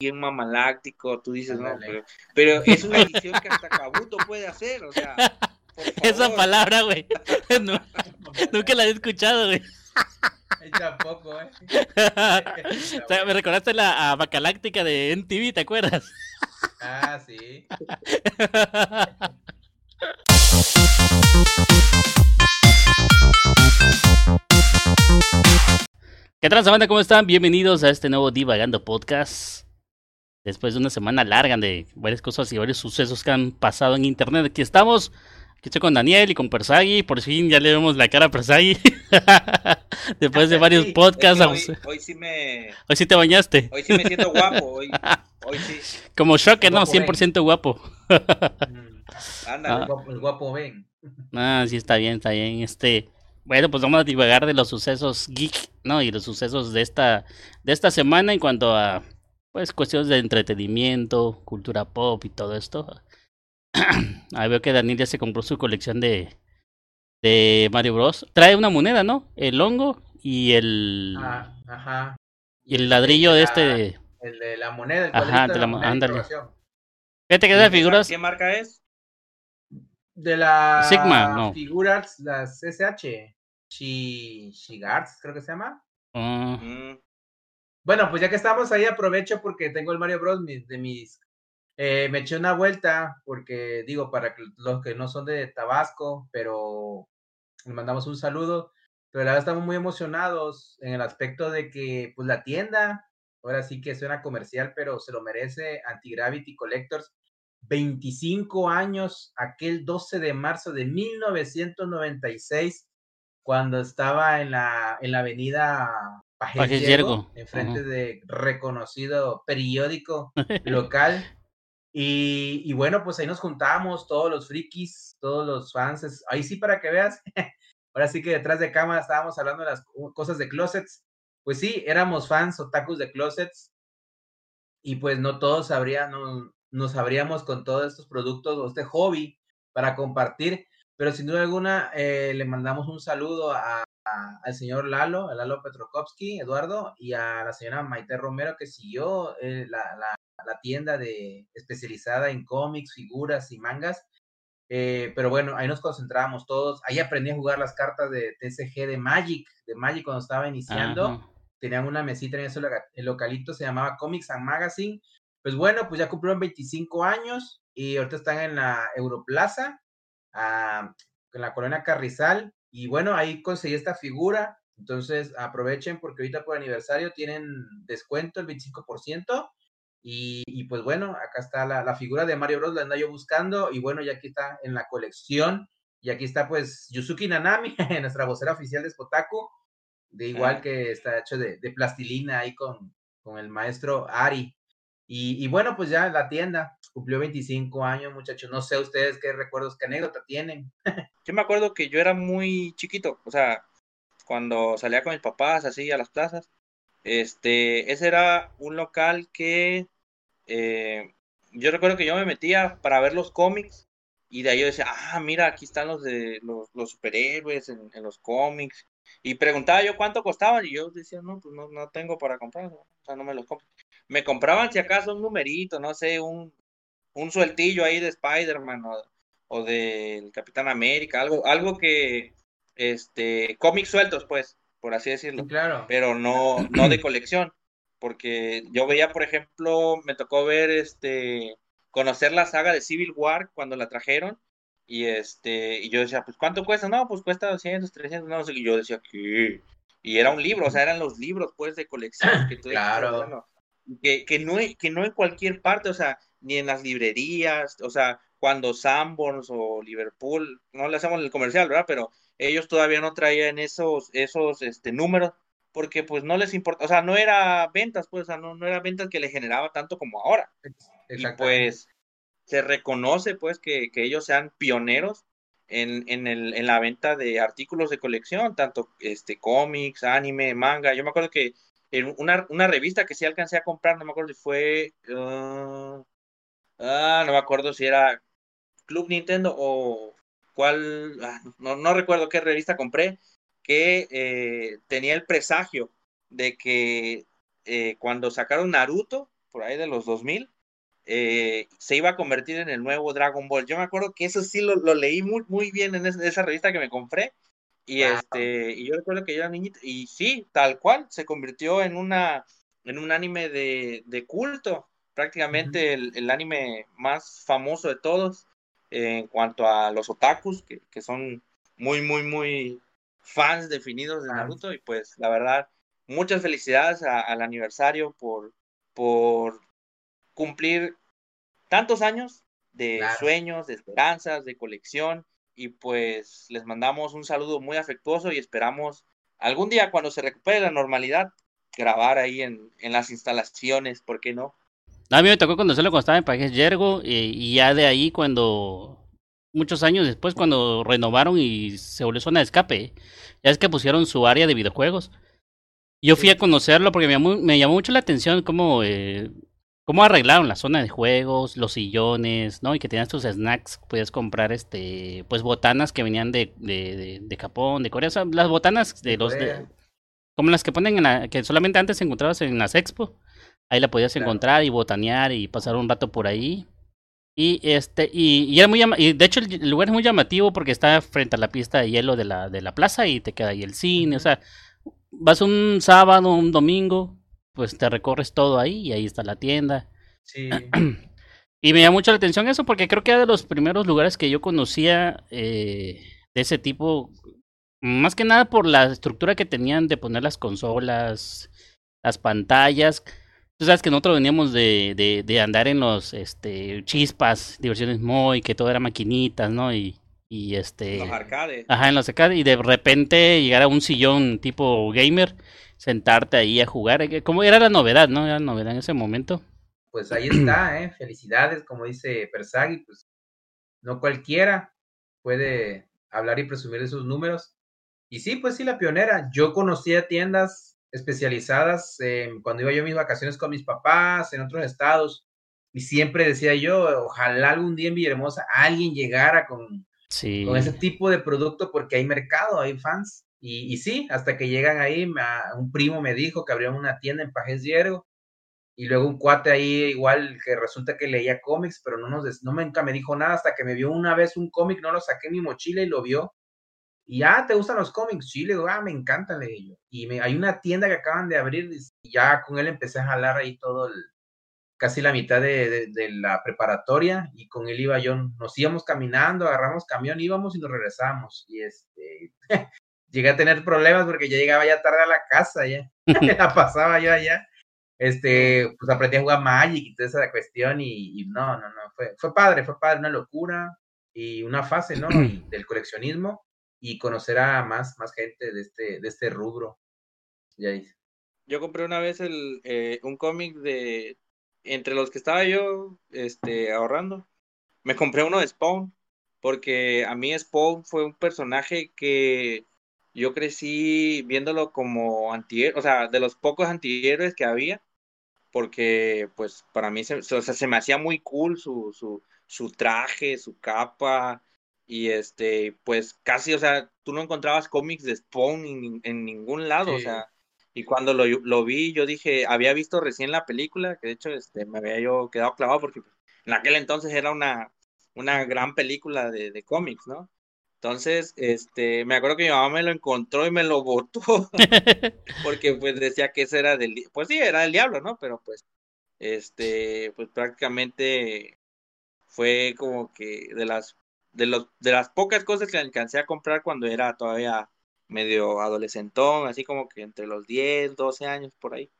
bien mamaláctico, tú dices, no, pero, pero, es una edición que hasta Kabuto puede hacer, o sea. Esa palabra, güey. nunca la he escuchado, güey. Tampoco, eh. me recordaste la a Bacaláctica de NTV, ¿te acuerdas? Ah, sí. ¿Qué tal, banda? ¿Cómo están? Bienvenidos a este nuevo Divagando Podcast. Después de una semana larga de varias cosas y varios sucesos que han pasado en internet, aquí estamos. Aquí estoy con Daniel y con Persagui. Por fin ya le vemos la cara a Persagui. Después de varios podcasts. Hoy, sí me. Hoy sí te bañaste. Hoy sí me siento guapo. Hoy, hoy sí. Como Shocker, ¿no? 100% guapo. Ándale, ah. el guapo ven. Ah, sí, está bien, está bien. Este. Bueno, pues vamos a divagar de los sucesos geek, ¿no? Y los sucesos de esta, de esta semana en cuanto a, pues, cuestiones de entretenimiento, cultura pop y todo esto. Ahí veo que Daniel ya se compró su colección de, de Mario Bros. Trae una moneda, ¿no? El hongo y el... Ah, ajá. Y el ladrillo de este... El de la moneda. El ajá, de la, moneda. Ándale. Fíjate que de figuras... ¿Qué marca es? De la Sigma, no. Figuras, las SH. Shigards, creo que se llama. Mm. Bueno, pues ya que estamos ahí, aprovecho porque tengo el Mario Bros. de mis. Eh, me eché una vuelta porque, digo, para los que no son de Tabasco, pero le mandamos un saludo. Pero la verdad estamos muy emocionados en el aspecto de que, pues la tienda, ahora sí que suena comercial, pero se lo merece, Anti-Gravity Collectors. 25 años, aquel 12 de marzo de 1996, cuando estaba en la, en la avenida Pajes Yergo, enfrente de reconocido periódico local. Y, y, bueno, pues ahí nos juntamos, todos los frikis, todos los fans. Ahí sí, para que veas, ahora sí que detrás de cámara estábamos hablando de las cosas de closets. Pues sí, éramos fans otakus de closets. Y pues no todos sabrían, no, nos abríamos con todos estos productos o este hobby para compartir. Pero sin duda alguna, eh, le mandamos un saludo a, al señor Lalo, a Lalo Petrokovsky, Eduardo, y a la señora Maite Romero, que siguió eh, la, la, la, tienda de, especializada en cómics, figuras y mangas. Eh, pero bueno, ahí nos concentramos todos. Ahí aprendí a jugar las cartas de TCG de Magic, de Magic cuando estaba iniciando. Tenían una mesita en ese el localito, se llamaba Comics and Magazine. Pues bueno, pues ya cumplieron 25 años y ahorita están en la Europlaza en la colonia Carrizal. Y bueno, ahí conseguí esta figura. Entonces aprovechen porque ahorita por aniversario tienen descuento el 25%. Y, y pues bueno, acá está la, la, figura de Mario Bros. La ando yo buscando. Y bueno, ya aquí está en la colección. Y aquí está pues Yusuki Nanami, nuestra vocera oficial de Spotaku. De igual que está hecho de, de plastilina ahí con, con el maestro Ari. Y, bueno, pues ya la tienda cumplió 25 años, muchachos. No sé ustedes qué recuerdos, qué anécdota tienen. yo me acuerdo que yo era muy chiquito, o sea, cuando salía con mis papás así a las plazas, este, ese era un local que eh, yo recuerdo que yo me metía para ver los cómics y de ahí yo decía, ah, mira, aquí están los de los, superhéroes en, en, los cómics. Y preguntaba yo cuánto costaban y yo decía, no, pues no, no tengo para comprar, o sea, no me los compro me compraban si acaso un numerito, no sé, un, un sueltillo ahí de Spider-Man o, o del Capitán América, algo, algo que, este, cómics sueltos, pues, por así decirlo. Claro. Pero no, no de colección. Porque yo veía, por ejemplo, me tocó ver, este, conocer la saga de Civil War cuando la trajeron. Y este, y yo decía, pues, ¿cuánto cuesta? No, pues cuesta 200, 300, no sé. Y yo decía, ¿qué? Y era un libro, o sea, eran los libros, pues, de colección. Que claro que, que, no, que no en cualquier parte, o sea, ni en las librerías, o sea, cuando Sanborns o Liverpool, no le hacemos el comercial, ¿verdad? Pero ellos todavía no traían esos, esos este, números porque pues no les importa, o sea, no era ventas, pues, o sea, no, no era ventas que le generaba tanto como ahora. Y pues se reconoce pues que, que ellos sean pioneros en, en, el, en la venta de artículos de colección, tanto este cómics, anime, manga. Yo me acuerdo que en una, una revista que sí alcancé a comprar, no me acuerdo si fue, uh, ah, no me acuerdo si era Club Nintendo o cuál, ah, no, no, recuerdo qué revista compré, que eh, tenía el presagio de que eh, cuando sacaron Naruto, por ahí de los 2000, eh, se iba a convertir en el nuevo Dragon Ball. Yo me acuerdo que eso sí lo, leí muy, muy bien en esa revista que me compré. Y este, y yo recuerdo que yo era niñito, y sí, tal cual, se convirtió en una, en un anime de, culto, prácticamente el, anime más famoso de todos en cuanto a los otakus, que, que son muy, muy, muy fans definidos de Naruto, y pues la verdad, muchas felicidades al aniversario por, por cumplir tantos años de sueños, de esperanzas, de colección y pues les mandamos un saludo muy afectuoso y esperamos algún día cuando se recupere la normalidad grabar ahí en, las instalaciones, ¿por qué no? A mí me tocó conocerlo cuando estaba en Pajes Yergo y, y ya de ahí cuando muchos años después cuando renovaron y se volvió zona de escape, ya es que pusieron su área de videojuegos. Yo fui a conocerlo porque me llamó, me llamó mucho la atención cómo eh, cómo arreglaron la zona de juegos, los sillones, ¿no? Y que tenías tus snacks, podías comprar este, pues botanas que venían de, de, de, Japón, de Corea, o sea, las botanas de los como las que ponen en la, que solamente antes encontrabas en las expo, ahí la podías encontrar y botanear y pasar un rato por ahí. Y este, y, y era muy y de hecho el lugar es muy llamativo porque está frente a la pista de hielo de la, de la plaza y te queda ahí el cine, o sea, vas un sábado, un domingo, pues te recorres todo ahí y ahí está la tienda. Sí. Y me llama mucho la atención eso porque creo que era de los primeros lugares que yo conocía eh, de ese tipo, más que nada por la estructura que tenían de poner las consolas, las pantallas. Tú sabes que nosotros veníamos de, de, de andar en los este, chispas, diversiones muy, que todo era maquinitas, ¿no? Y, y este... Los arcades. Ajá, en los arcades. Y de repente llegar a un sillón tipo gamer sentarte ahí a jugar. Eh, ¿Cómo era la novedad, no? Era la novedad en ese momento. Pues ahí está, ¿eh? Felicidades, como dice Persagui, pues no cualquiera puede hablar y presumir de sus números. Y sí, pues sí, la pionera. Yo conocía tiendas especializadas cuando iba yo a mis vacaciones con mis papás en otros estados. Y siempre decía yo, ojalá algún día en Villahermosa alguien llegara con, con ese tipo de producto porque hay mercado, hay fans. Y, sí, hasta que llegan ahí, un primo me dijo que abrieron una tienda en Pajes Diego y luego un cuate ahí igual que resulta que leía cómics, pero no nos no nunca me dijo nada hasta que me vio una vez un cómic, no lo saqué en mi mochila y lo vio. Y ah, ¿te gustan los cómics? Sí, le digo, ah, me encantan, le dije yo. Y me, hay una tienda que acaban de abrir y ya con él empecé a jalar ahí todo el, casi la mitad de, de, la preparatoria y con él iba yo, nos íbamos caminando, agarramos camión, íbamos y nos regresamos. Y este, llegué a tener problemas porque yo llegaba ya tarde a la casa, ya, la pasaba yo allá. Este, pues aprendí a jugar Magic y toda esa cuestión y, no, no, no, fue, fue padre, fue padre, una locura y una fase, ¿no? del coleccionismo y conocer a más, más gente de este, de este rubro. Ya Yo compré una vez el, eh, un cómic de, entre los que estaba yo este, ahorrando, me compré uno de Spawn, porque a mí Spawn fue un personaje que yo crecí viéndolo como antihéroe, o sea, de los pocos antihéroes que había, porque pues para mí se, o sea, se me hacía muy cool su, su, su traje, su capa, y este, pues casi, o sea, tú no encontrabas cómics de Spawn en, ningún lado, o sea, y cuando lo, lo, vi, yo dije, había visto recién la película, que de hecho este, me había yo quedado clavado porque en aquel entonces era una, una gran película de, de cómics, ¿no? Entonces, este, me acuerdo que mi mamá me lo encontró y me lo botó, porque pues decía que ese era del, pues sí, era del diablo, ¿no? Pero pues, este, pues prácticamente fue como que de las, de los, de las pocas cosas que alcancé a comprar cuando era todavía medio adolescentón, así como que entre los 10, 12 años por ahí.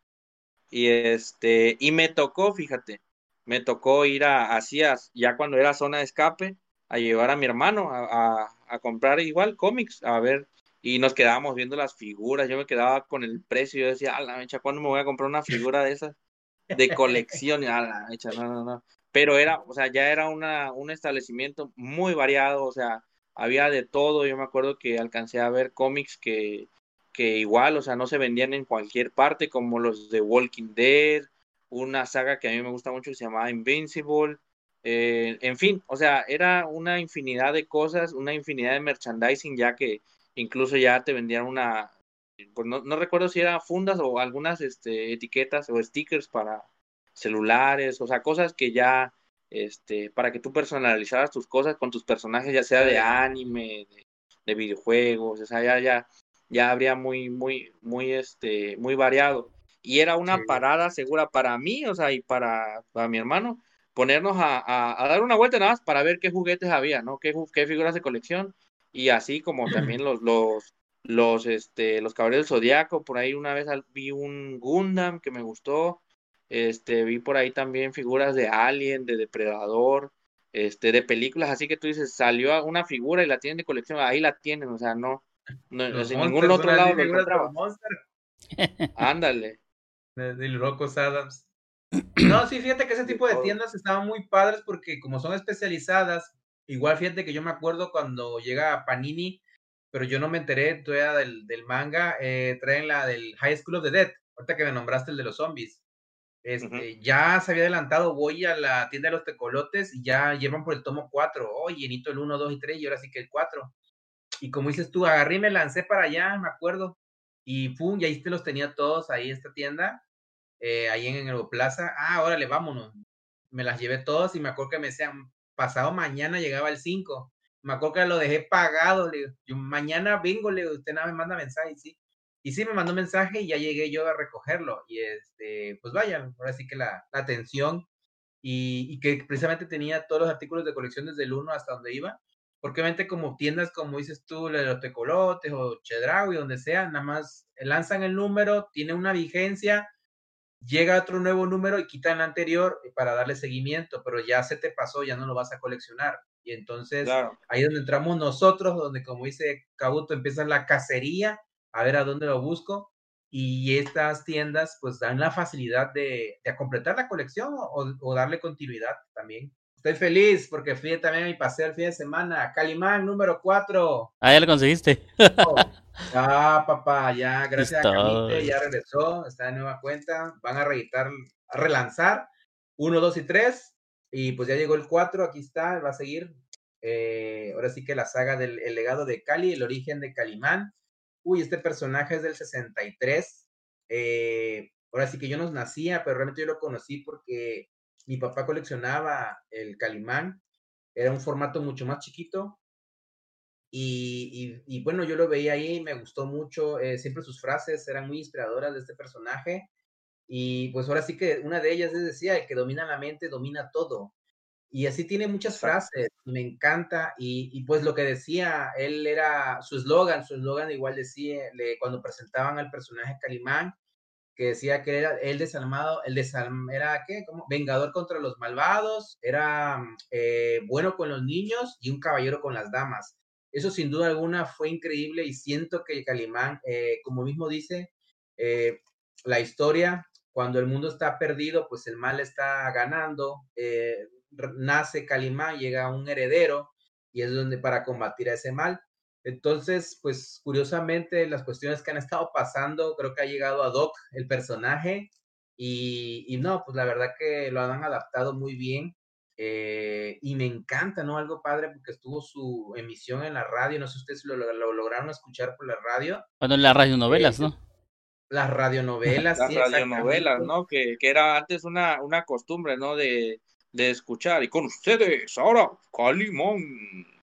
Y este, y me tocó, fíjate, me tocó ir a, así, ya cuando era zona de escape, a llevar a mi hermano a, a, comprar igual cómics, a ver, y nos quedábamos viendo las figuras, yo me quedaba con el precio, yo decía, a la mecha, ¿cuándo me voy a comprar una figura de esas? De colección, a la mecha, no, no, no. Pero era, o sea, ya era una, un establecimiento muy variado, o sea, había de todo, yo me acuerdo que alcancé a ver cómics que, que igual, o sea, no se vendían en cualquier parte, como los de Walking Dead, una saga que a mí me gusta mucho que se llamaba Invincible, eh, en fin, o sea, era una infinidad de cosas, una infinidad de merchandising, ya que incluso ya te vendían una, pues no, recuerdo si eran fundas o algunas este, etiquetas o stickers para celulares, o sea, cosas que ya, este, para que tú personalizaras tus cosas con tus personajes, ya sea de anime, de, videojuegos, o sea, ya, ya, ya habría muy, muy, muy, este, muy variado. Y era una parada segura para mí, o sea, y para, para mi hermano, ponernos a, a, dar una vuelta nada más para ver qué juguetes había, ¿no? Qué, qué figuras de colección, y así como también los, los, los, este, los Caballeros del Zodiaco, por ahí una vez vi un Gundam que me gustó, este, vi por ahí también figuras de Alien, de Depredador, este, de películas, así que tú dices, salió una figura y la tienen de colección, ahí la tienen, o sea, no, no en ningún otro lado lo encontraba. Ándale. De, de Adams. No, sí, fíjate que ese tipo de tiendas estaban muy padres porque como son especializadas, igual fíjate que yo me acuerdo cuando llega Panini, pero yo no me enteré todavía del, del manga, eh, traen la del High School of the Dead, ahorita que me nombraste el de los zombies. Este, Ya se había adelantado, voy a la tienda de los tecolotes y ya llevan por el tomo 4. Oh, llenito el 1, 2 y 3 y ahora sí que el 4. Y como dices tú, agarré y me lancé para allá, me acuerdo. Y pum, y ahí te los tenía todos ahí esta tienda, eh, ahí en el Plaza. Ah, órale, vámonos. Me las llevé todas y me acuerdo que me decían, pasado mañana llegaba el 5. Me acuerdo que lo dejé pagado, le yo, mañana vengo, le usted nada me manda mensaje, sí. Y sí, me mandó mensaje y ya llegué yo a recogerlo. Y este, pues vaya, ahora sí que la, atención y, y, que precisamente tenía todos los artículos de colección desde el 1 hasta donde iba. Porque obviamente como tiendas, como dices tú, los tecolotes o Chedraui, donde sea, nada más lanzan el número, tiene una vigencia, llega otro nuevo número y quitan el anterior para darle seguimiento, pero ya se te pasó, ya no lo vas a coleccionar. Y entonces ahí es donde entramos nosotros, donde como dice Cabuto, empieza la cacería a ver a dónde lo busco. Y estas tiendas pues dan la facilidad de, de completar la colección o, darle continuidad también. Estoy feliz porque fui también a mi paseo el fin de semana. Calimán número 4. Ah, ya lo conseguiste. ah, papá, ya, gracias a Camite, ya regresó, está en nueva cuenta. Van a reeditar, a relanzar 1, 2 y 3. Y pues ya llegó el 4, aquí está, va a seguir. Eh, ahora sí que la saga del el legado de Cali, el origen de Calimán uy, este personaje es del 63. Eh, ahora sí que yo no nacía, pero realmente yo lo conocí porque mi papá coleccionaba el Calimán. Era un formato mucho más chiquito. Y, bueno, yo lo veía ahí, me gustó mucho. Eh, siempre sus frases eran muy inspiradoras de este personaje. Y pues ahora sí que una de ellas decía, el que domina la mente domina todo. Y así tiene muchas frases, me encanta. Y, pues lo que decía, él era su eslogan, su eslogan igual decía, le, cuando presentaban al personaje Calimán, que decía que era el desalmado, el desalm, era ¿qué? como vengador contra los malvados, era eh, bueno con los niños y un caballero con las damas. Eso sin duda alguna fue increíble y siento que Calimán, eh, como mismo dice, eh, la historia, cuando el mundo está perdido, pues el mal está ganando nace Calimán, llega un heredero y es donde para combatir a ese mal. Entonces, pues curiosamente las cuestiones que han estado pasando, creo que ha llegado a Doc el personaje y, no, pues la verdad que lo han adaptado muy bien eh, y me encanta, ¿no? Algo padre porque estuvo su emisión en la radio, no sé si ustedes lo, lograron escuchar por la radio. Bueno, en las radionovelas, ¿no? Las radionovelas. Las radionovelas, ¿no? Que, que, era antes una, una costumbre, ¿no? De, de escuchar. Y con ustedes, ahora, Calimón.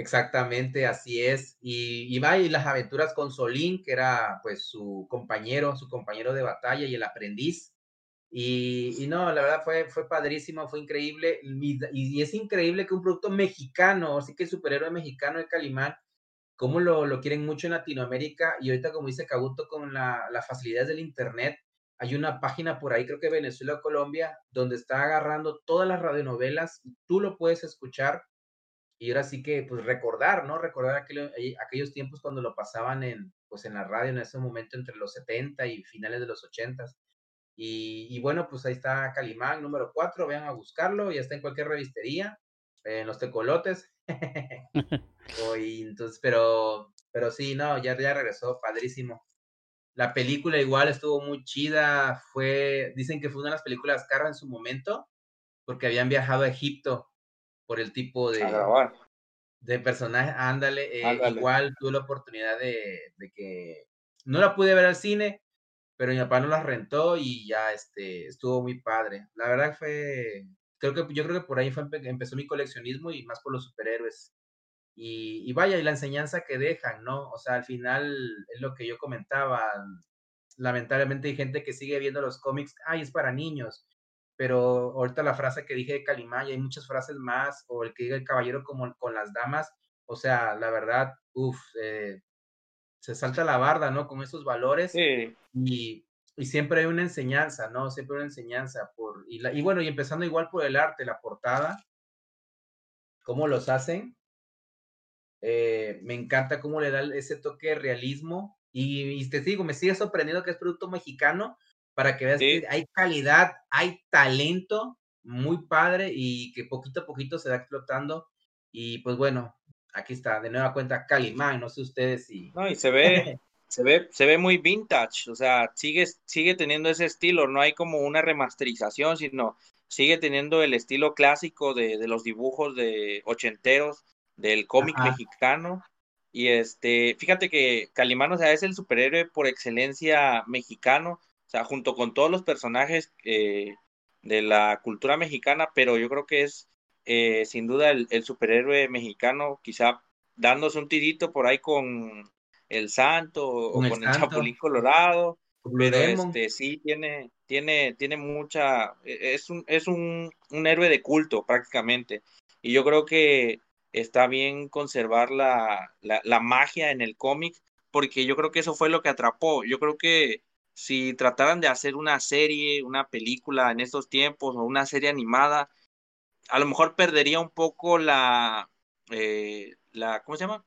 Exactamente, así es. Y, y va y las aventuras con Solín, que era pues su compañero, su compañero de batalla y el aprendiz. Y, y no, la verdad fue, fue padrísimo, fue increíble. Y, es increíble que un producto mexicano, así que el superhéroe mexicano de Calimán, como lo, lo, quieren mucho en Latinoamérica. Y ahorita, como dice Cabuto, con la, las facilidades del Internet, hay una página por ahí, creo que Venezuela o Colombia, donde está agarrando todas las radionovelas y tú lo puedes escuchar. Y ahora sí que, pues recordar, ¿no? Recordar aquellos tiempos cuando lo pasaban en, pues, en la radio en ese momento entre los 70 y finales de los 80. Y, y bueno, pues ahí está Calimán número 4, vean a buscarlo, ya está en cualquier revistería, en los tecolotes. entonces, pero, pero sí, no, ya, ya regresó, padrísimo. La película igual estuvo muy chida, fue, dicen que fue una de las películas caras en su momento, porque habían viajado a Egipto por el tipo de, de personaje. Ándale, eh, igual tuve la oportunidad de, de, que no la pude ver al cine, pero mi papá no las rentó y ya este, estuvo muy padre. La verdad fue, creo que, yo creo que por ahí fue, empezó mi coleccionismo y más por los superhéroes. Y, y, vaya, y la enseñanza que dejan, ¿no? O sea, al final es lo que yo comentaba. Lamentablemente hay gente que sigue viendo los cómics, ay, es para niños. Pero ahorita la frase que dije de Calimán, y hay muchas frases más, o el que diga el caballero como con las damas, o sea, la verdad, uff, eh, se salta la barda, ¿no? Con esos valores. Y, y, siempre hay una enseñanza, ¿no? Siempre una enseñanza. por y, y bueno, y empezando igual por el arte, la portada, cómo los hacen. Eh, me encanta cómo le da ese toque de realismo. Y, te digo, me sigue sorprendiendo que es producto mexicano para que veas que hay calidad, hay talento muy padre y que poquito a poquito se va explotando. Y pues bueno, aquí está, de nueva cuenta Calimán, no sé ustedes si. No, y se ve, se ve, se ve muy vintage, o sea, sigue, sigue teniendo ese estilo, no hay como una remasterización, sino sigue teniendo el estilo clásico de, de los dibujos de ochenteros del cómic mexicano. Y este, fíjate que Calimán, o sea, es el superhéroe por excelencia mexicano, o sea, junto con todos los personajes eh, de la cultura mexicana, pero yo creo que es eh, sin duda el, superhéroe mexicano, quizá dándose un tirito por ahí con el Santo o con el, Chapulín Colorado, pero este sí tiene, tiene, tiene mucha, e, es un, es un, un héroe de culto prácticamente. Y yo creo que está bien conservar la, la, la magia en el cómic, porque yo creo que eso fue lo que atrapó. Yo creo que si trataran de hacer una serie, una película en estos tiempos o una serie animada, a lo mejor perdería un poco la, eh, la ¿cómo se llama?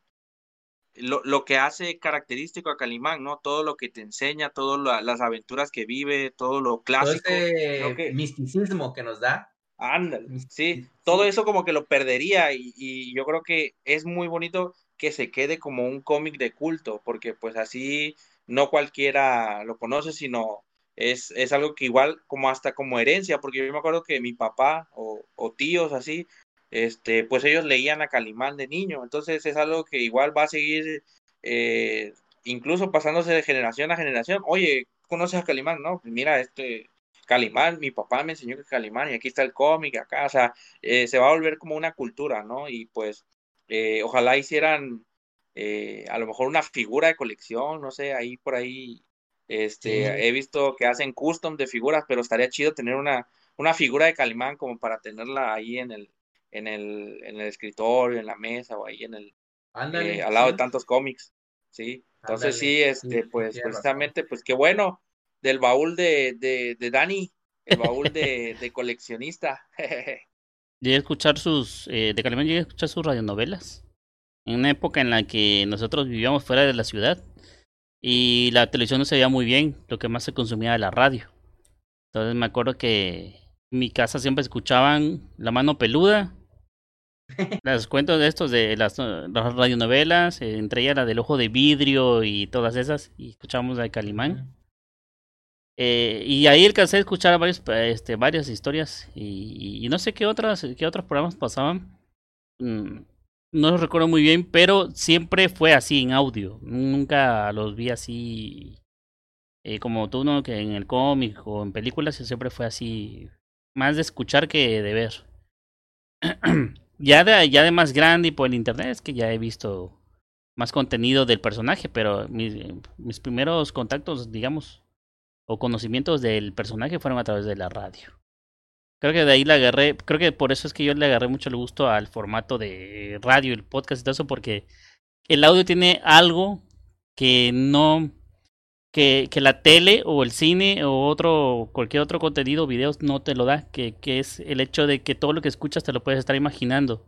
Lo, lo, que hace característico a Calimán, ¿no? Todo lo que te enseña, todas las aventuras que vive, todo lo clásico. Todo misticismo que nos da. Ándale, sí, todo eso como que lo perdería y, y, yo creo que es muy bonito que se quede como un cómic de culto, porque pues así no cualquiera lo conoce, sino es, es algo que igual como hasta como herencia, porque yo me acuerdo que mi papá o, tíos así, este, pues ellos leían a Calimán de niño, entonces es algo que igual va a seguir eh, incluso pasándose de generación a generación. Oye, ¿conoces a Calimán? No, pues mira, este Calimán, mi papá me enseñó que Calimán y aquí está el cómic, acá, o sea, eh, se va a volver como una cultura, ¿no? Y pues eh, ojalá hicieran a lo mejor una figura de colección, no sé, ahí por ahí este, he visto que hacen custom de figuras, pero estaría chido tener una, una figura de Calimán como para tenerla ahí en el, en el, en el escritorio, en la mesa o ahí en el, eh, al lado de tantos cómics, sí. Entonces sí, este, pues precisamente, pues qué bueno, del baúl de, de, de Dani, el baúl de, de coleccionista. llegué a escuchar sus, eh, de Calimán llegué a escuchar sus radionovelas, en una época en la que nosotros vivíamos fuera de la ciudad y la televisión no se veía muy bien, lo que más se consumía era la radio. Entonces me acuerdo que en mi casa siempre escuchaban La Mano Peluda, los cuentos de estos de las, las radionovelas, eh, entre ellas la del Ojo de Vidrio y todas esas, y escuchábamos la de Calimán. Eh, y ahí alcancé a escuchar varios, este, varias historias y, y, no sé qué otras qué otros programas pasaban. Mm, no lo recuerdo muy bien, pero siempre fue así en audio. Nunca los vi así eh, como tú, ¿no? Que en el cómic o en películas siempre fue así, más de escuchar que de ver. ya, de, ya de más grande y por el internet es que ya he visto más contenido del personaje, pero mis primeros contactos, digamos, o conocimientos del personaje fueron a través de la radio. Creo que de ahí le agarré, creo que por eso es que yo le agarré mucho el gusto al formato de radio, el podcast y todo eso, porque el audio tiene algo que no, que, que la tele o el cine o otro, cualquier otro contenido, videos no te lo da, que, que es el hecho de que todo lo que escuchas te lo puedes estar imaginando.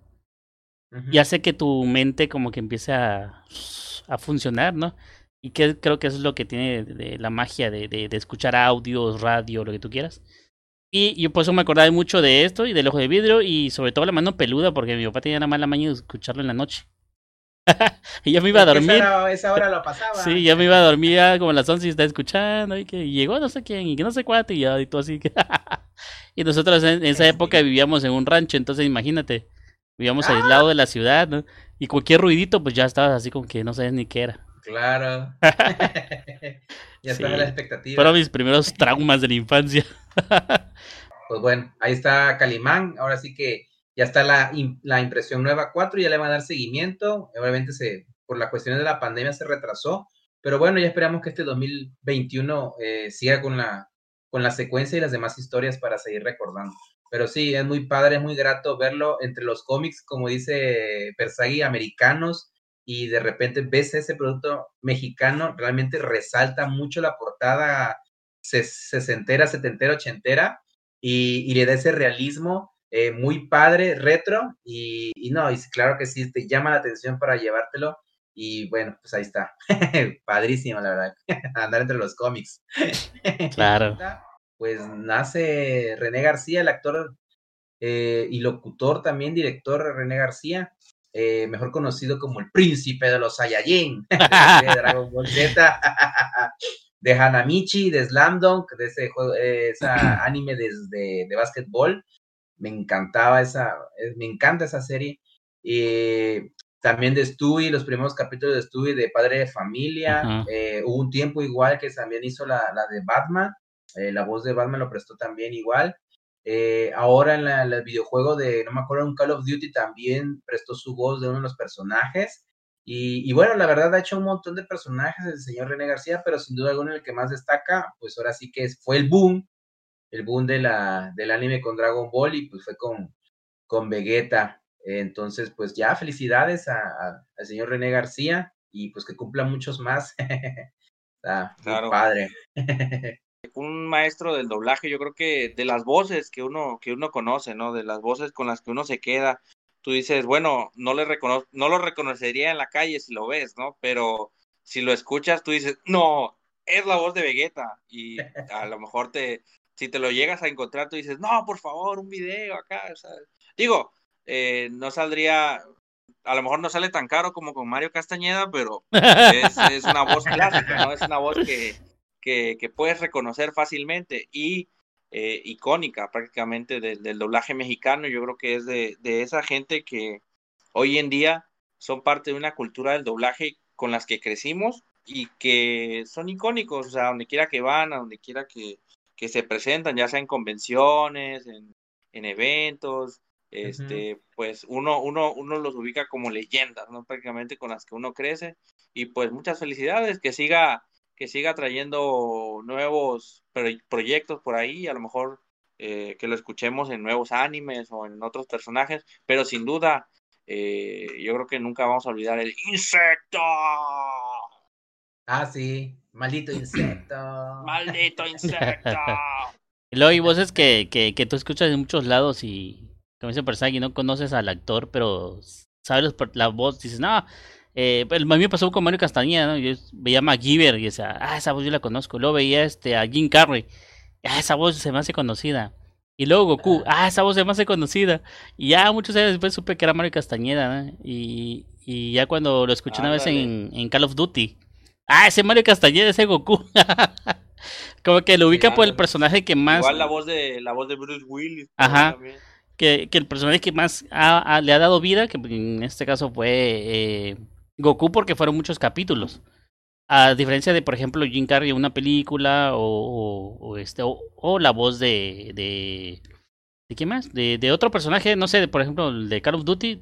Y hace que tu mente como que empiece a, a funcionar, ¿no? Y que creo que eso es lo que tiene de, la magia de, de, de escuchar audios, radio, lo que tú quieras y yo por eso me acordaba mucho de esto y del ojo de vidrio y sobre todo la mano peluda porque mi papá tenía la mala maña de escucharlo en la noche. y yo me iba a dormir. Esa, esa hora lo pasaba. Sí, yo me iba a dormir como a las 11 y estaba escuchando y que llegó no sé quién y que no sé cuánto y ya y todo así. y nosotros en, esa época vivíamos en un rancho, entonces imagínate, vivíamos ah. aislados de la ciudad ¿no? y cualquier ruidito pues ya estabas así como que no sabes ni qué era. Claro. ya está la expectativa. Fueron mis primeros traumas de la infancia. pues bueno, ahí está Calimán. Ahora sí que ya está la, la impresión nueva 4, ya le van a dar seguimiento. Obviamente se, por la cuestión de la pandemia se retrasó, pero bueno, ya esperamos que este 2021 eh, siga con la, con la secuencia y las demás historias para seguir recordando. Pero sí, es muy padre, es muy grato verlo entre los cómics, como dice Persagui, americanos, y de repente ves ese producto mexicano, realmente resalta mucho la portada sesentera, setentera, ochentera, y, y le da ese realismo eh, muy padre, retro, y, no, y claro que sí, te llama la atención para llevártelo, y bueno, pues ahí está, padrísimo, la verdad, andar entre los cómics. Claro. pues nace René García, el actor eh, y locutor también, director René García, eh, mejor conocido como el príncipe de los Saiyajin, de Dragon Ball Z, de Hanamichi, de Slam Dunk, de ese juego, esa anime de, de básquetbol, me encantaba esa, eh, me encanta esa serie. y también de Stewie, los primeros capítulos de Stewie de Padre de Familia. Eh, hubo un tiempo igual que también hizo la, la de Batman. Eh, la voz de Batman lo prestó también igual. Ahora en, la, el videojuego de, no me acuerdo, un Call of Duty también prestó su voz de uno de los personajes. Y, y, bueno, la verdad ha hecho un montón de personajes el señor René García, pero sin duda alguna el que más destaca, pues ahora sí que fue el boom el boom de la, del anime con Dragon Ball y pues fue con, con Vegeta. Entonces, pues ya felicidades al señor René García y pues que cumpla muchos más. Está claro. padre. Un maestro del doblaje, yo creo que de las voces que uno, que uno conoce, ¿no? De las voces con las que uno se queda. Tú dices, bueno, no, le recono no lo reconocería en la calle si lo ves, ¿no? Pero si lo escuchas, tú dices, no, es la voz de Vegeta. Y a lo mejor te, si te lo llegas a encontrar, tú dices, no, por favor, un video acá. digo, eh, no saldría, a lo mejor no sale tan caro como con Mario Castañeda, pero es, una voz clásica, ¿no? Es una voz que, que, puedes reconocer fácilmente y eh, icónica prácticamente del, doblaje mexicano. Yo creo que es de, de esa gente que hoy en día son parte de una cultura del doblaje con las que crecimos y que son icónicos, o sea, donde quiera que van, a donde quiera que, que se presentan, ya sea en convenciones, en, en eventos, este, pues uno, uno, uno los ubica como leyendas, ¿no? Prácticamente con las que uno crece. Y pues muchas felicidades, que siga, que siga trayendo nuevos proyectos por ahí, a lo mejor eh, que lo escuchemos en nuevos animes o en otros personajes, pero sin duda, eh, yo creo que nunca vamos a olvidar el insecto. Ah, sí, Maldito insecto. Maldito insecto. Y luego hay voces que, que, que tú escuchas en muchos lados y, como dice Persagui, no conoces al actor, pero sabes la voz, dices, no, eh, a mí me pasó con Mario Castañeda, ¿no? Yo veía a MacGyver y decía, ah, esa voz yo la conozco. Luego veía este, a Jim Carrey, ah, esa voz se me hace conocida. Y luego Goku, ah, esa voz se me hace conocida. Y ya muchos años después supe que era Mario Castañeda, ¿no? Y, y ya cuando lo escuché una vez en, en Call of Duty, Ah, ese Mario Castañeda, ese Goku. Como que lo ubica por el personaje que más. Igual la voz de, la voz de Bruce Willis. Ajá. Que, que, el personaje que más le ha dado vida, que en este caso fue eh, Goku, porque fueron muchos capítulos. A diferencia de, por ejemplo, Jim Carrey en una película o, o, este o, la voz de, de ¿De qué más? De, de otro personaje, no sé, por ejemplo, el de Call of Duty,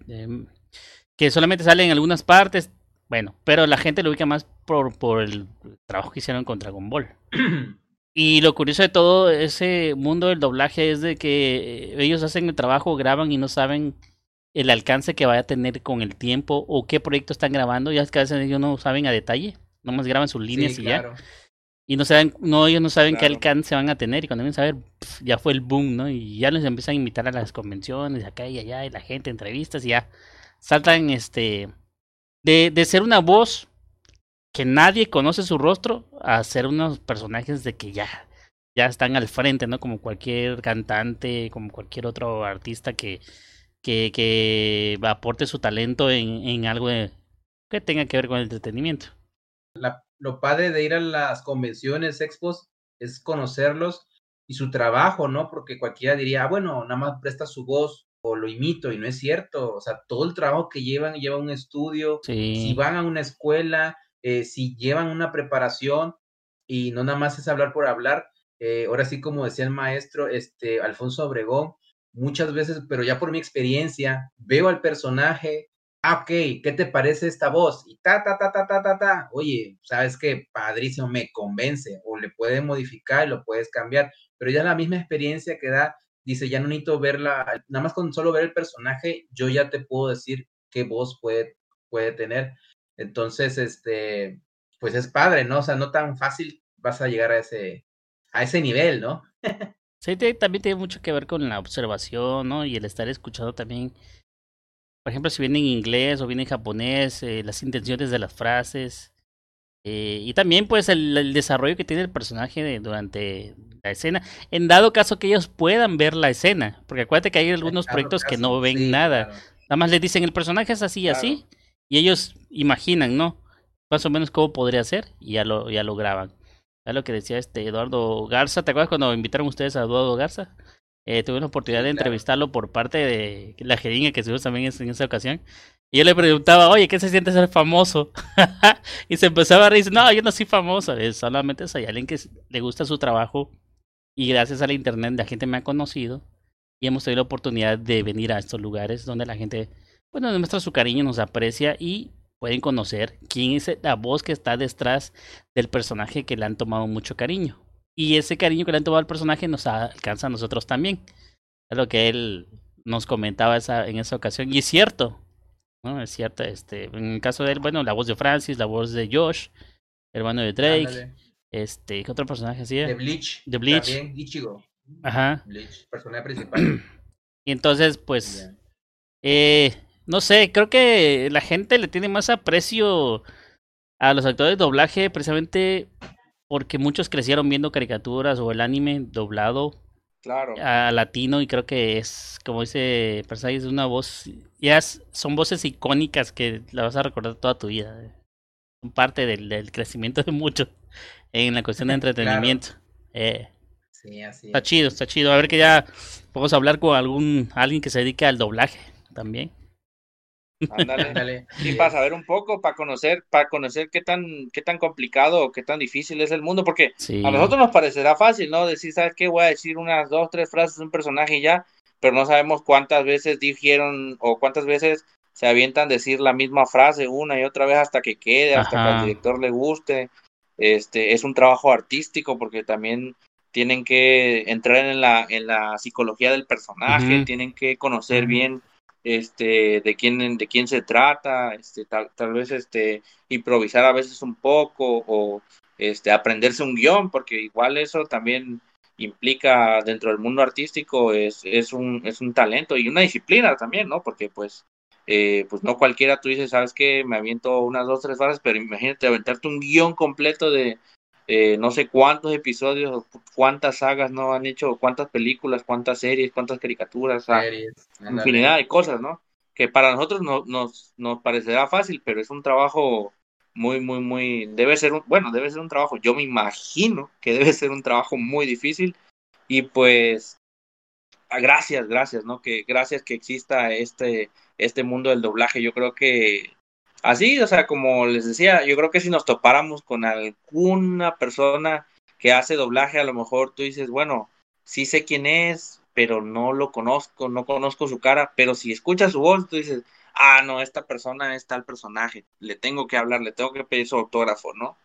que solamente sale en algunas partes, bueno, pero la gente lo ubica más por, por el trabajo que hicieron con Dragon Ball. y lo curioso de todo ese mundo del doblaje es de que ellos hacen el trabajo, graban y no saben el alcance que vaya a tener con el tiempo o qué proyecto están grabando. Ya es que a veces ellos no saben a detalle, nomás graban sus líneas y ya. Y no saben, no, ellos no saben qué alcance van a tener. Y cuando vienen a ver, ya fue el boom, ¿no? Y ya les empiezan a invitar a las convenciones, acá y allá, y la gente, entrevistas, y ya saltan este de, de ser una voz que nadie conoce su rostro a ser unos personajes de que ya, ya están al frente, ¿no? Como cualquier cantante, como cualquier otro artista que, que, que aporte su talento en, en algo que tenga que ver con el entretenimiento. La, lo padre de ir a las convenciones, expos, es conocerlos y su trabajo, ¿no? Porque cualquiera diría, ah, bueno, nada más presta su voz o lo imito y no es cierto. O sea, todo el trabajo que llevan, lleva un estudio, si van a una escuela, eh, si llevan una preparación y no nada más es hablar por hablar, eh, ahora sí como decía el maestro, este, Alfonso Obregón, muchas veces, pero ya por mi experiencia, veo al personaje, ah, ok, ¿qué te parece esta voz? Y ta, ta, ta, ta, ta, ta, ta, oye, sabes que padrísimo, me convence, o le puedes modificar lo puedes cambiar, pero ya la misma experiencia que da, dice, ya no necesito verla, nada más con solo ver el personaje, yo ya te puedo decir qué voz puede, puede tener. Entonces, este, pues es padre, ¿no? O sea, no tan fácil vas a llegar a ese, a ese nivel, ¿no? sí, también tiene mucho que ver con la observación, ¿no? Y el estar escuchando también, por ejemplo, si viene en inglés o viene en japonés, eh, las intenciones de las frases. Eh, y también, pues, el, desarrollo que tiene el personaje durante la escena. En dado caso que ellos puedan ver la escena. Porque acuérdate que hay algunos proyectos que no ven nada. Nada más les dicen, el personaje es así y así. Y ellos imaginan, ¿no? Más o menos cómo podría ser. Y ya lo, ya lo graban. Ya lo que decía este Eduardo Garza. ¿Te acuerdas cuando invitaron ustedes a Eduardo Garza? Eh, tuve la oportunidad de entrevistarlo por parte de la jeringa que estuvimos también en esa ocasión. Y yo le preguntaba, oye, ¿qué se siente ser famoso? y se empezaba a reír, no, yo no soy famoso, solamente soy alguien que le gusta su trabajo y gracias a la internet la gente me ha conocido y hemos tenido la oportunidad de venir a estos lugares donde la gente, bueno, demuestra su cariño, nos aprecia y pueden conocer quién es la voz que está detrás del personaje que le han tomado mucho cariño. Y ese cariño que le han tomado al personaje nos alcanza a nosotros también. Es lo que él nos comentaba esa, en esa ocasión. Y es cierto, ¿no? Es cierto, este, en el caso de él, bueno, la voz de Francis, la voz de Josh, hermano de Drake, este, ¿qué otro personaje así? De Bleach. De Bleach. También, Ichigo. Ajá. Bleach, personaje principal. y entonces, pues, eh, no sé, creo que la gente le tiene más aprecio a los actores de doblaje precisamente porque muchos crecieron viendo caricaturas o el anime doblado claro. a latino y creo que es, como dice Persay, es una voz, ya son voces icónicas que la vas a recordar toda tu vida. Son parte del, del crecimiento de muchos en la cuestión de entretenimiento. Eh, sí, así está chido, está chido. A ver que ya podemos hablar con algún alguien que se dedique al doblaje también. Ándale. Y para saber un poco, para conocer, para conocer qué tan, qué tan complicado o qué tan difícil es el mundo, porque a nosotros nos parecerá fácil, ¿no? Decir, ¿sabes qué? Voy a decir unas dos, tres frases de un personaje y ya, pero no sabemos cuántas veces dijeron o cuántas veces se avientan decir la misma frase una y otra vez hasta que quede, hasta que al director le guste. Este, es un trabajo artístico porque también tienen que entrar en la, en la psicología del personaje, tienen que conocer bien este, de quién, de quién se trata, este, tal, tal vez este, improvisar a veces un poco o este, aprenderse un guion, porque igual eso también implica dentro del mundo artístico es, es, un, es un talento y una disciplina también, ¿no? Porque pues, eh, pues no cualquiera, tú dices, sabes que me aviento unas dos, tres horas, pero imagínate aventarte un guion completo de eh, no sé cuántos episodios, cuántas sagas no han hecho, cuántas películas, cuántas series, cuántas caricaturas, infinidad de cosas, ¿no? Que para nosotros no, nos, nos parecerá fácil, pero es un trabajo muy, muy, muy, debe ser un, bueno, debe ser un trabajo, yo me imagino que debe ser un trabajo muy difícil y pues ah, gracias, gracias, ¿no? Que gracias que exista este, este mundo del doblaje, yo creo que Así, o sea, como les decía, yo creo que si nos topáramos con alguna persona que hace doblaje, a lo mejor tú dices, bueno, sí sé quién es, pero no lo conozco, no conozco su cara, pero si escuchas su voz, tú dices, ah, no, esta persona es tal personaje, le tengo que hablar, le tengo que pedir su autógrafo, ¿no?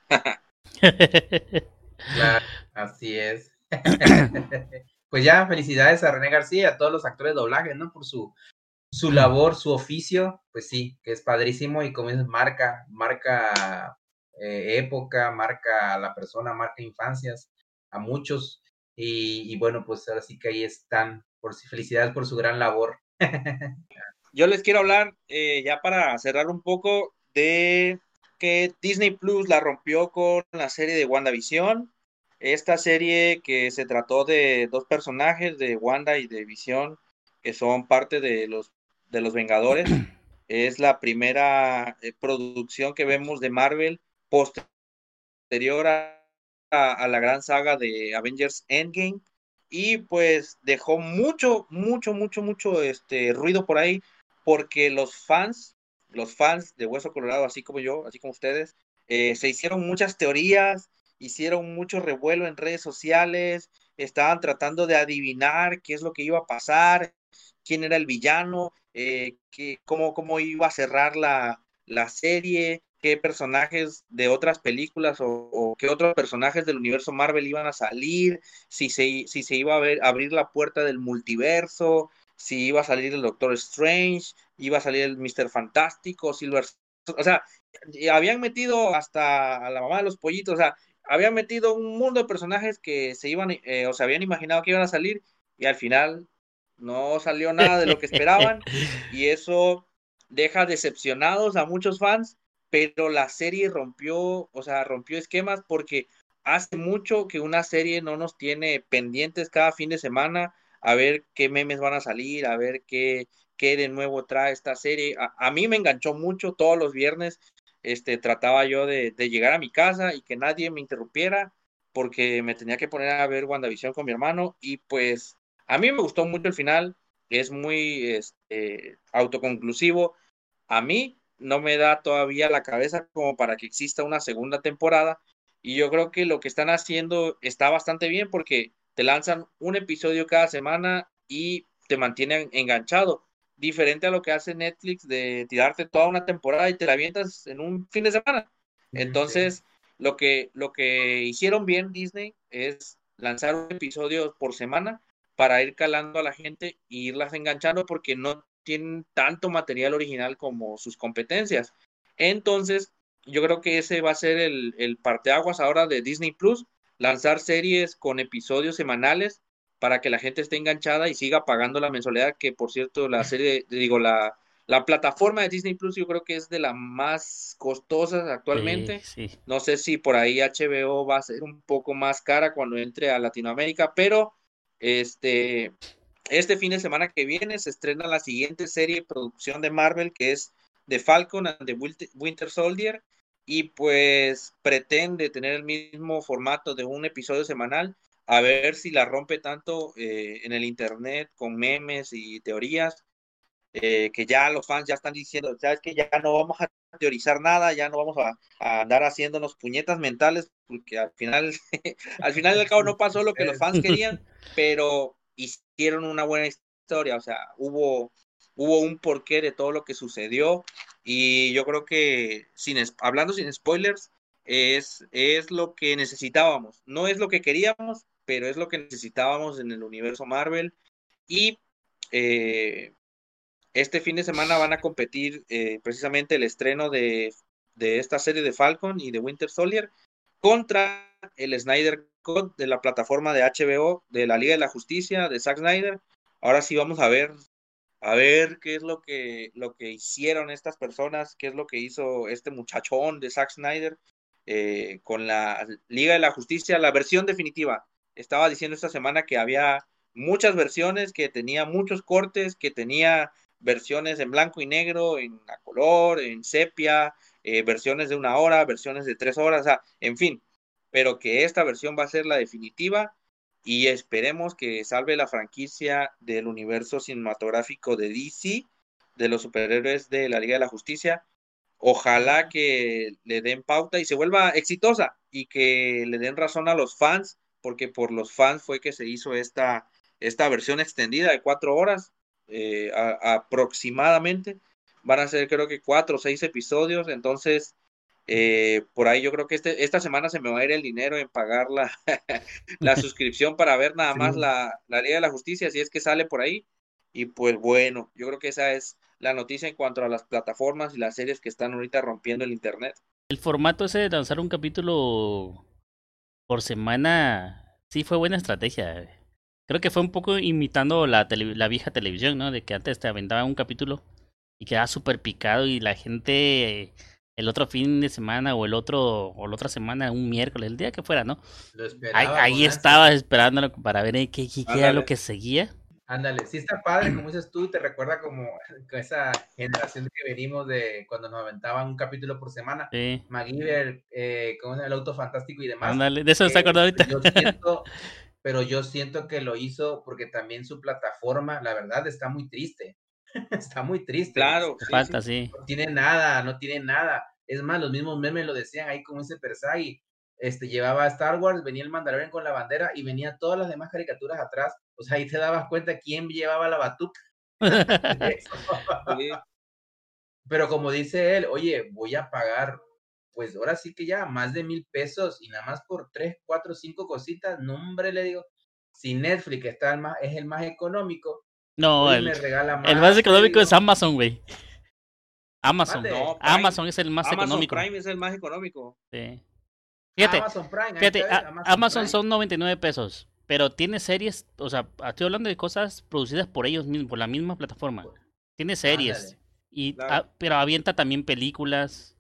así es. pues ya, felicidades a René García, a todos los actores de doblaje, ¿no? Por su su labor, su oficio, pues sí, que es padrísimo y como dices, marca, marca eh, época, marca a la persona, marca infancias a muchos y, bueno, pues ahora sí que ahí están, por felicidades por su gran labor. Yo les quiero hablar eh, ya para cerrar un poco de que Disney Plus la rompió con la serie de WandaVision. Esta serie que se trató de dos personajes, de Wanda y de Vision, que son parte de los de los Vengadores. es la primera eh, producción que vemos de Marvel posterior a, a, la gran saga de Avengers Endgame. Y pues dejó mucho, mucho, mucho, mucho este ruido por ahí, porque los fans, los fans de Hueso Colorado, así como yo, así como ustedes, eh, se hicieron muchas teorías, hicieron mucho revuelo en redes sociales, estaban tratando de adivinar qué es lo que iba a pasar, quién era el villano, eh, cómo, cómo iba a cerrar la, la serie, qué personajes de otras películas o, qué otros personajes del universo Marvel iban a salir, si se, si se iba a, abrir la puerta del multiverso, si iba a salir el Doctor Strange, iba a salir el Mister Fantástico, Silver... O sea, habían metido hasta a la mamá de los pollitos, o sea, habían metido un mundo de personajes que se iban, eh, o se habían imaginado que iban a salir y al final no salió nada de lo que esperaban y eso deja decepcionados a muchos fans, pero la serie rompió, o sea, rompió esquemas porque hace mucho que una serie no nos tiene pendientes cada fin de semana a ver qué memes van a salir, a ver qué, qué de nuevo trae esta serie. A, mí me enganchó mucho todos los viernes, este, trataba yo de, de, llegar a mi casa y que nadie me interrumpiera porque me tenía que poner a ver WandaVision con mi hermano y pues a mí me gustó mucho el final, es muy este, autoconclusivo. A mí no me da todavía la cabeza como para que exista una segunda temporada. Y yo creo que lo que están haciendo está bastante bien porque te lanzan un episodio cada semana y te mantienen enganchado. Diferente a lo que hace Netflix de tirarte toda una temporada y te la avientas en un fin de semana. Entonces, lo que, lo que hicieron bien Disney es lanzar un episodio por semana para ir calando a la gente e irlas enganchando porque no tienen tanto material original como sus competencias. Entonces, yo creo que ese va a ser el, el parteaguas ahora de Disney Plus, lanzar series con episodios semanales para que la gente esté enganchada y siga pagando la mensualidad, que por cierto, la serie, digo, la, la plataforma de Disney Plus yo creo que es de las más costosas actualmente. No sé si por ahí HBO va a ser un poco más cara cuando entre a Latinoamérica, pero este, este fin de semana que viene se estrena la siguiente serie de producción de Marvel, que es The Falcon and the Winter Soldier, y pues pretende tener el mismo formato de un episodio semanal, a ver si la rompe tanto eh, en el internet con memes y teorías, eh, que ya los fans ya están diciendo, sabes que ya no vamos a teorizar nada, ya no vamos a, a andar haciéndonos puñetas mentales, porque al final, al final del cabo no pasó lo que los fans querían, pero hicieron una buena historia, o sea, hubo, hubo un porqué de todo lo que sucedió y yo creo que, sin, hablando sin spoilers, es, es lo que necesitábamos. No es lo que queríamos, pero es lo que necesitábamos en el universo Marvel. Y eh, este fin de semana van a competir eh, precisamente el estreno de, de, esta serie de Falcon y de Winter Soldier contra el Snyder Cut de la plataforma de HBO de la Liga de la Justicia de Zack Snyder. Ahora sí vamos a ver a ver qué es lo que lo que hicieron estas personas, qué es lo que hizo este muchachón de Zack Snyder eh, con la Liga de la Justicia, la versión definitiva. Estaba diciendo esta semana que había muchas versiones, que tenía muchos cortes, que tenía versiones en blanco y negro, en a color, en sepia, eh, versiones de una hora, versiones de tres horas, o sea, en fin, pero que esta versión va a ser la definitiva y esperemos que salve la franquicia del universo cinematográfico de DC, de los superhéroes de la Liga de la Justicia. Ojalá que le den pauta y se vuelva exitosa y que le den razón a los fans, porque por los fans fue que se hizo esta, esta versión extendida de cuatro horas eh, aproximadamente. Van a ser creo que cuatro o seis episodios, entonces eh, por ahí yo creo que este, esta semana se me va a ir el dinero en pagar la, la suscripción para ver nada más la, la Liga de la Justicia, si es que sale por ahí. Y pues bueno, yo creo que esa es la noticia en cuanto a las plataformas y las series que están ahorita rompiendo el Internet. El formato ese de lanzar un capítulo por semana, sí fue buena estrategia. Creo que fue un poco imitando la, la vieja televisión, ¿no? De que antes te aventaban un capítulo y quedaba súper picado y la gente el otro fin de semana o el otro o la otra semana, un miércoles, el día que fuera, ¿no? Lo ahí, ahí estaba esperándolo para ver qué, qué, era lo que seguía. Ándale, sí está padre, como dices tú, te recuerda como esa generación que venimos de cuando nos aventaban un capítulo por semana. Sí. MacGyver, eh, con el auto fantástico y demás. Ándale, de eso se está acordado ahorita. Yo siento, pero yo siento que lo hizo porque también su plataforma, la verdad, está muy triste. está muy triste. Claro. falta, sí. No tiene nada, no tiene nada. Es más, los mismos memes lo decían ahí como ese Persagui. Este, llevaba a Star Wars, venía el Mandalorian con la bandera y venía todas las demás caricaturas atrás. O sea, ahí te dabas cuenta quién llevaba la batuca. Pero como dice él, oye, voy a pagar, pues ahora sí que ya más de mil pesos y nada más por tres, cuatro, cinco cositas, no hombre, le digo, si Netflix está el más, es el más económico, no, el, el más económico es Amazon, güey. Amazon. No, Amazon es el más Amazon económico. Prime es el más económico. Sí. Fíjate, Amazon, Prime, fíjate, Amazon, son 99 pesos, pero tiene series, o sea, estoy hablando de cosas producidas por ellos mismos, por la misma plataforma. Tiene series, y, pero avienta también películas.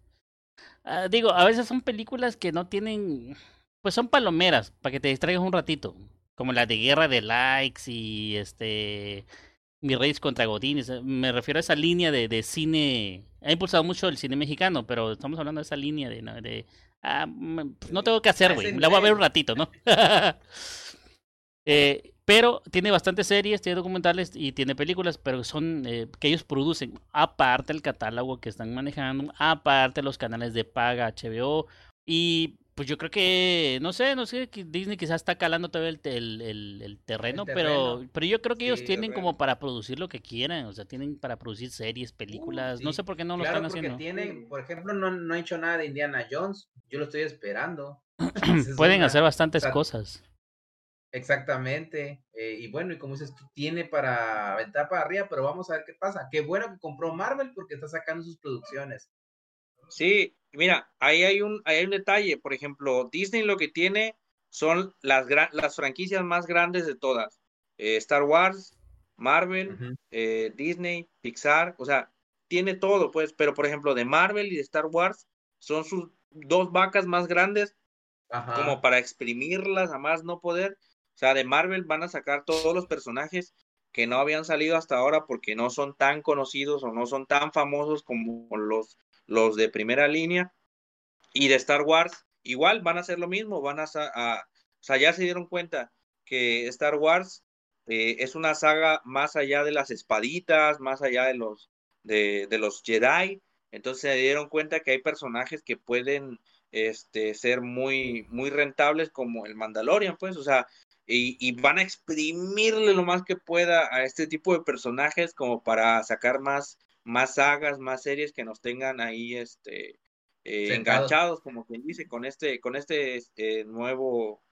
Ah, digo, a veces son películas que no tienen, pues son palomeras, para que te distraigas un ratito, como la de Guerra de Likes y este mi Reyes contra Godines. Eh, me refiero a esa línea de, de, cine. Ha impulsado mucho el cine mexicano, pero estamos hablando de esa línea de. de ah, pues no tengo que hacer, güey. La voy a ver un ratito, ¿no? eh, pero tiene bastantes series, tiene documentales y tiene películas, pero son eh, que ellos producen. Aparte el catálogo que están manejando, aparte los canales de paga HBO. Y pues yo creo que, no sé, no sé, Disney quizás está calando todo el, el, el, terreno, pero pero yo creo que ellos tienen como para producir lo que quieran, o sea, tienen para producir series, películas, no sé por qué no lo están haciendo. Tienen, por ejemplo, no, no ha hecho nada de Indiana Jones, yo lo estoy esperando. Pueden hacer bastantes cosas. Exactamente, eh, y bueno, y como dices, tú tiene para aventar para arriba, pero vamos a ver qué pasa. Qué bueno que compró Marvel porque está sacando sus producciones. Sí, mira, ahí hay un, hay un detalle. Por ejemplo, Disney lo que tiene son las, las franquicias más grandes de todas. Eh, Star Wars, Marvel, eh, Disney, Pixar, o sea, tiene todo, pues, pero por ejemplo, de Marvel y de Star Wars son sus dos vacas más grandes como para exprimirlas a más no poder. O sea, de Marvel van a sacar todos los personajes que no habían salido hasta ahora porque no son tan conocidos o no son tan famosos como los los de primera línea. Y de Star Wars, igual van a hacer lo mismo, van a, o sea, ya se dieron cuenta que Star Wars eh, es una saga más allá de las espaditas, más allá de los, de, de, los Jedi. Entonces se dieron cuenta que hay personajes que pueden este, ser muy, muy rentables como el Mandalorian, pues, o sea, y, y, van a exprimirle lo más que pueda a este tipo de personajes como para sacar más, más sagas, más series que nos tengan ahí este eh, enganchados, como quien dice, con este, con este eh, nuevo,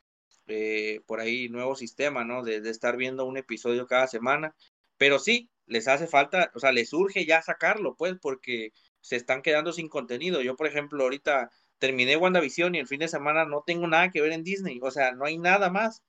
eh, por ahí, nuevo sistema, ¿no? De, de, estar viendo un episodio cada semana. Pero sí, les hace falta, o sea, les urge ya sacarlo, pues, porque se están quedando sin contenido. Yo, por ejemplo, ahorita terminé WandaVision y el fin de semana no tengo nada que ver en Disney, o sea, no hay nada más.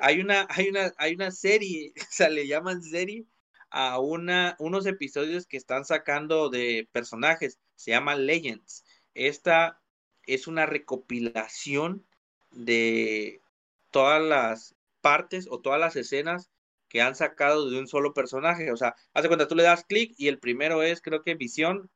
Hay una, hay una, hay una serie, o sea, le llaman serie, a una, unos episodios que están sacando de personajes, se llama Legends. Esta es una recopilación de todas las partes o todas las escenas que han sacado de un solo personaje. O sea, hace cuenta, tú le das clic y el primero es, creo que Visión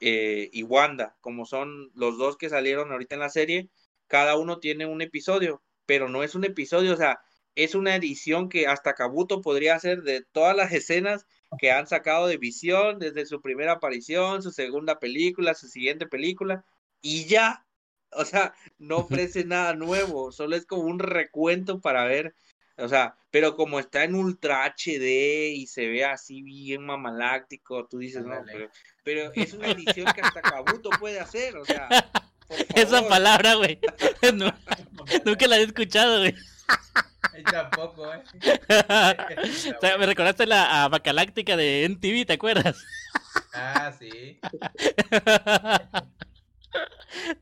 eh, y Wanda, como son los dos que salieron ahorita en la serie, cada uno tiene un episodio, pero no es un episodio, o sea, es una edición que hasta Kabuto podría hacer de todas las escenas que han sacado de visión desde su primera aparición, su segunda película, su siguiente película, y ya, o sea, no ofrece nada nuevo, solo es como un recuento para ver, o sea, pero como está en Ultra HD y se ve así bien mamaláctico, tú dices, no, pero, es una edición que hasta Kabuto puede hacer, o sea. Esa palabra, güey. nunca la he escuchado, güey. Tampoco, ¿eh? o sea, me recordaste la Bacaláctica de NTV, ¿te acuerdas? Ah, sí.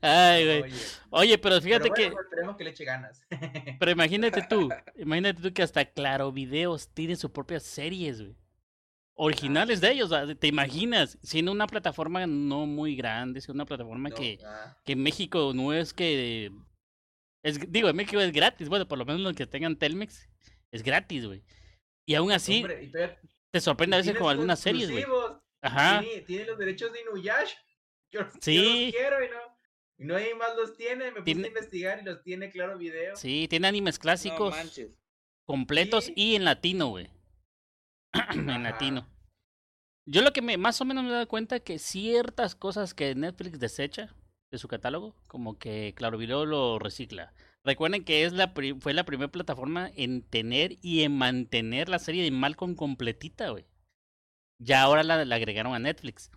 Ay, güey. Oye. pero fíjate que. Esperemos que le eche ganas. pero imagínate tú, imagínate tú que hasta Claro Videos tiene sus propias series, güey. Originales de ellos, ¿te imaginas? Siendo una plataforma no muy grande, siendo una plataforma que, ah. que en México no es que es, digo, en México es gratis, bueno, por lo menos los que tengan Telmex, es gratis, güey. Y aún así, te sorprende a veces con algunas series, güey. Ajá. Tiene, los derechos de Inuyasha. Yo, sí. los quiero y no. Y no hay más los tiene, me puse a investigar y los tiene, claro, video. Sí, tiene animes clásicos completos y en latino, güey. en latino. Yo lo que me más o menos me he dado cuenta que ciertas cosas que Netflix desecha de su catálogo, como que Claro Video lo recicla. Recuerden que es la fue la primera plataforma en tener y en mantener la serie de Malcolm completita, güey. Ya ahora la, agregaron a Netflix.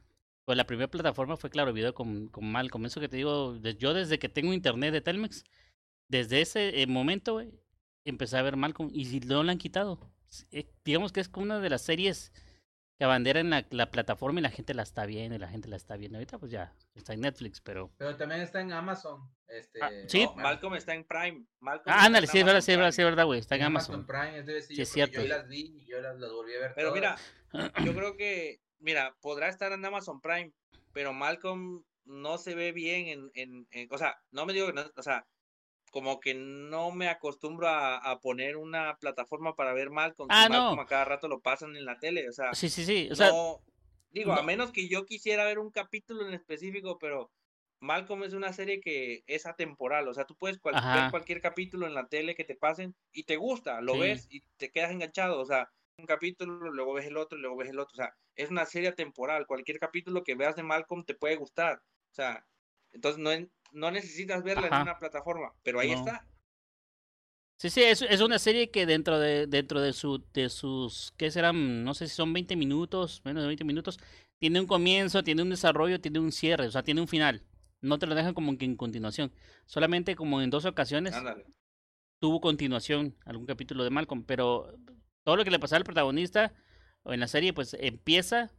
Pues la primera plataforma fue Claro Video con, con Malcolm. Eso que te digo, yo desde que tengo internet de Telmex, desde ese eh, momento, güey, empecé a ver Malcolm y si no la han quitado. Eh, digamos que es como una de las series que abanderan la, la plataforma y la gente la está viendo y la gente la está viendo. Ahorita pues ya está en Netflix, pero... Pero también está en Amazon. Este... Ah, sí. Malcolm está en Prime. ah, ándale, sí, es verdad, sí, es verdad, sí, es verdad, güey. Está en, Amazon. Prime, es sí, es cierto. Yo las vi y yo las, volví a ver. Pero mira, yo creo que, mira, podrá estar en Amazon Prime, pero Malcolm no se ve bien en, en, en o sea, no me digo que no, o sea, como que no me acostumbro a, poner una plataforma para ver Malcolm. Ah, Malcolm a cada rato lo pasan en la tele, o sea. Sí, sí, sí. O sea, digo, a menos que yo quisiera ver un capítulo en específico, pero Malcolm es una serie que es atemporal, o sea, tú puedes ver cualquier capítulo en la tele que te pasen y te gusta, lo ves y te quedas enganchado, o sea, un capítulo, luego ves el otro, luego ves el otro, o sea, es una serie atemporal, cualquier capítulo que veas de Malcolm te puede gustar, o sea, entonces no, no necesitas verla en una plataforma, pero ahí está. Sí, sí, es, es, una serie que dentro de dentro de su de sus qué serán, no sé si son 20 minutos, menos de 20 minutos, tiene un comienzo, tiene un desarrollo, tiene un cierre, o sea, tiene un final. No te lo dejan como que en continuación. Solamente como en dos ocasiones tuvo continuación algún capítulo de Malcolm, pero todo lo que le pasaba al protagonista o en la serie pues empieza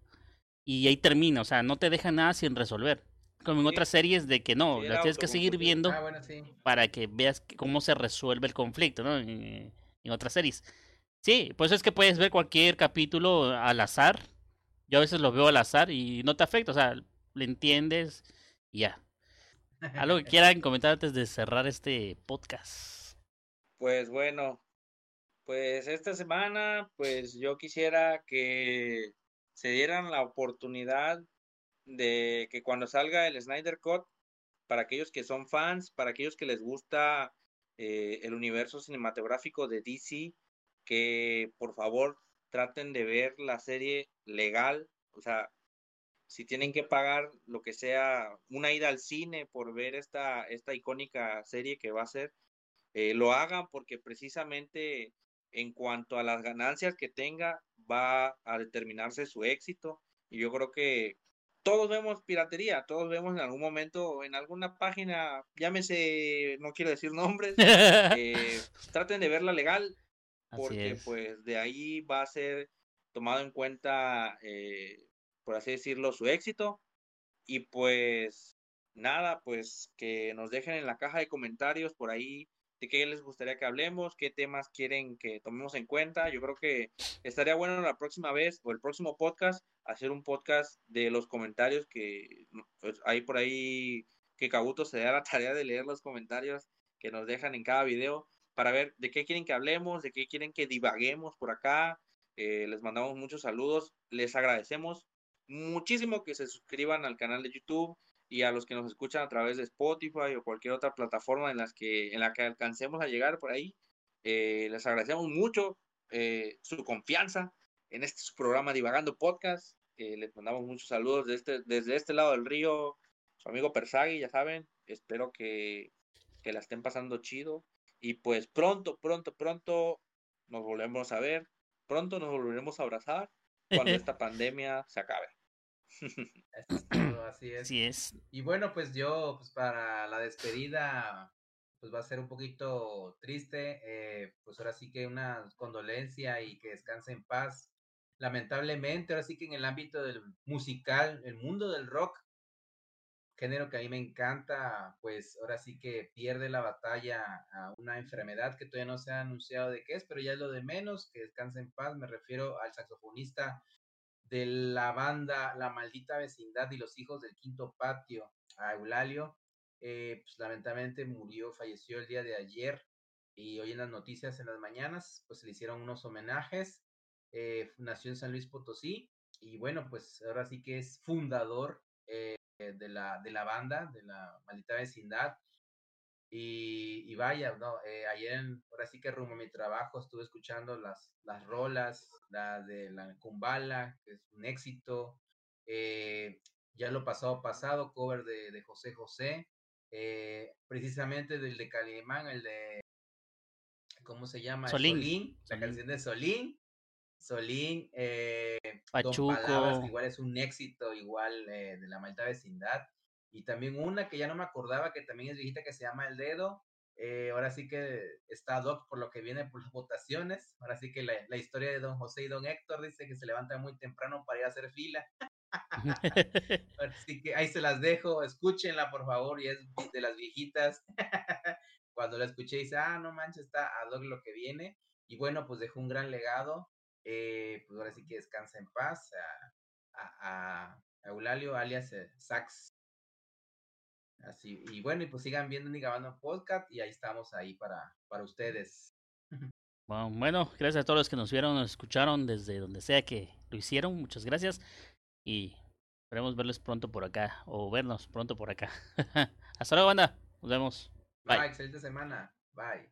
y ahí termina, o sea, no te deja nada sin resolver. Como en otras series de que no, las tienes que seguir viendo ah, para que veas cómo se resuelve el conflicto, ¿no? En, otras series. Sí, pues es que puedes ver cualquier capítulo al azar. Yo a veces lo veo al azar y no te afecta, o sea, le entiendes y ya. ¿Algo que quieran comentar antes de cerrar este podcast? Pues bueno, pues esta semana, pues yo quisiera que se dieran la oportunidad de que cuando salga el Snyder Cut, para aquellos que son fans, para aquellos que les gusta eh, el universo cinematográfico de DC, que por favor traten de ver la serie legal, o sea, si tienen que pagar lo que sea una ida al cine por ver esta, esta icónica serie que va a ser, eh, lo hagan porque precisamente en cuanto a las ganancias que tenga va a determinarse su éxito. Y yo creo que todos vemos piratería, todos vemos en algún momento en alguna página, llámese, no quiero decir nombres, eh, traten de verla legal, porque pues de ahí va a ser tomado en cuenta, eh, por así decirlo, su éxito. Y pues nada, pues que nos dejen en la caja de comentarios por ahí de qué les gustaría que hablemos, qué temas quieren que tomemos en cuenta. Yo creo que estaría bueno la próxima vez o el próximo podcast hacer un podcast de los comentarios que pues, hay por ahí que Kabuto se da la tarea de leer los comentarios que nos dejan en cada video para ver de qué quieren que hablemos, de qué quieren que divaguemos por acá. Eh, les mandamos muchos saludos, les agradecemos muchísimo que se suscriban al canal de YouTube, y a los que nos escuchan a través de Spotify o cualquier otra plataforma en, las que, en la que alcancemos a llegar por ahí. Eh, les agradecemos mucho eh, su confianza en este programa Divagando Podcast. Eh, les mandamos muchos saludos desde este, desde este lado del río, su amigo Persagui, ya saben. Espero que, que la estén pasando chido. Y pues pronto, pronto, pronto nos volvemos a ver. Pronto nos volveremos a abrazar cuando esta pandemia se acabe. así es. Así es. Y bueno, pues yo, pues para la despedida, pues va a ser un poquito triste. Eh, pues ahora sí que una condolencia y que descanse en paz. Lamentablemente, ahora sí que en el ámbito del musical, el mundo del rock, género que a mí me encanta, pues ahora sí que pierde la batalla a una enfermedad que todavía no se ha anunciado de qué es, pero ya es lo de menos, que descanse en paz. Me refiero al saxofonista de la banda La Maldita Vecindad y los Hijos del Quinto Patio, a Eulalio. Eh, pues lamentablemente murió, falleció el día de ayer y hoy en las noticias en las mañanas, pues le hicieron unos homenajes. Eh, nació en San Luis Potosí y bueno, pues ahora sí que es fundador eh, de, la, de la banda, de la Maldita Vecindad. Y, vaya, no, eh, ayer, ahora sí que rumbo a mi trabajo, estuve escuchando las, las rolas, la de la Kumbala, que es un éxito. Ya lo pasado pasado, cover de, de José José, precisamente del de Calimán, el de, ¿cómo se llama? Solín. la canción de Solín. Solín, eh, Pachuco. igual es un éxito, igual de la malta vecindad. Y también una que ya no me acordaba, que también es viejita, que se llama El Dedo. Eh, ahora sí que está doc por lo que viene por las votaciones. Ahora sí que la, la, historia de don José y don Héctor dice que se levanta muy temprano para ir a hacer fila. Así que ahí se las dejo, escúchenla por favor, y es de las viejitas. Cuando la escuché dice, ah, no manches, está a doc lo que viene. Y bueno, pues dejó un gran legado. Eh, pues ahora sí que descansa en paz a, a, a Eulalio, alias eh, Sax Así, y bueno, y pues sigan viendo Ni Gabano Podcast y ahí estamos ahí para, para ustedes. Bueno, gracias a todos los que nos vieron, nos escucharon desde donde sea que lo hicieron. Muchas gracias y esperemos verles pronto por acá o vernos pronto por acá. Hasta luego, banda. Nos vemos. Bye. Bye. Excelente semana. Bye.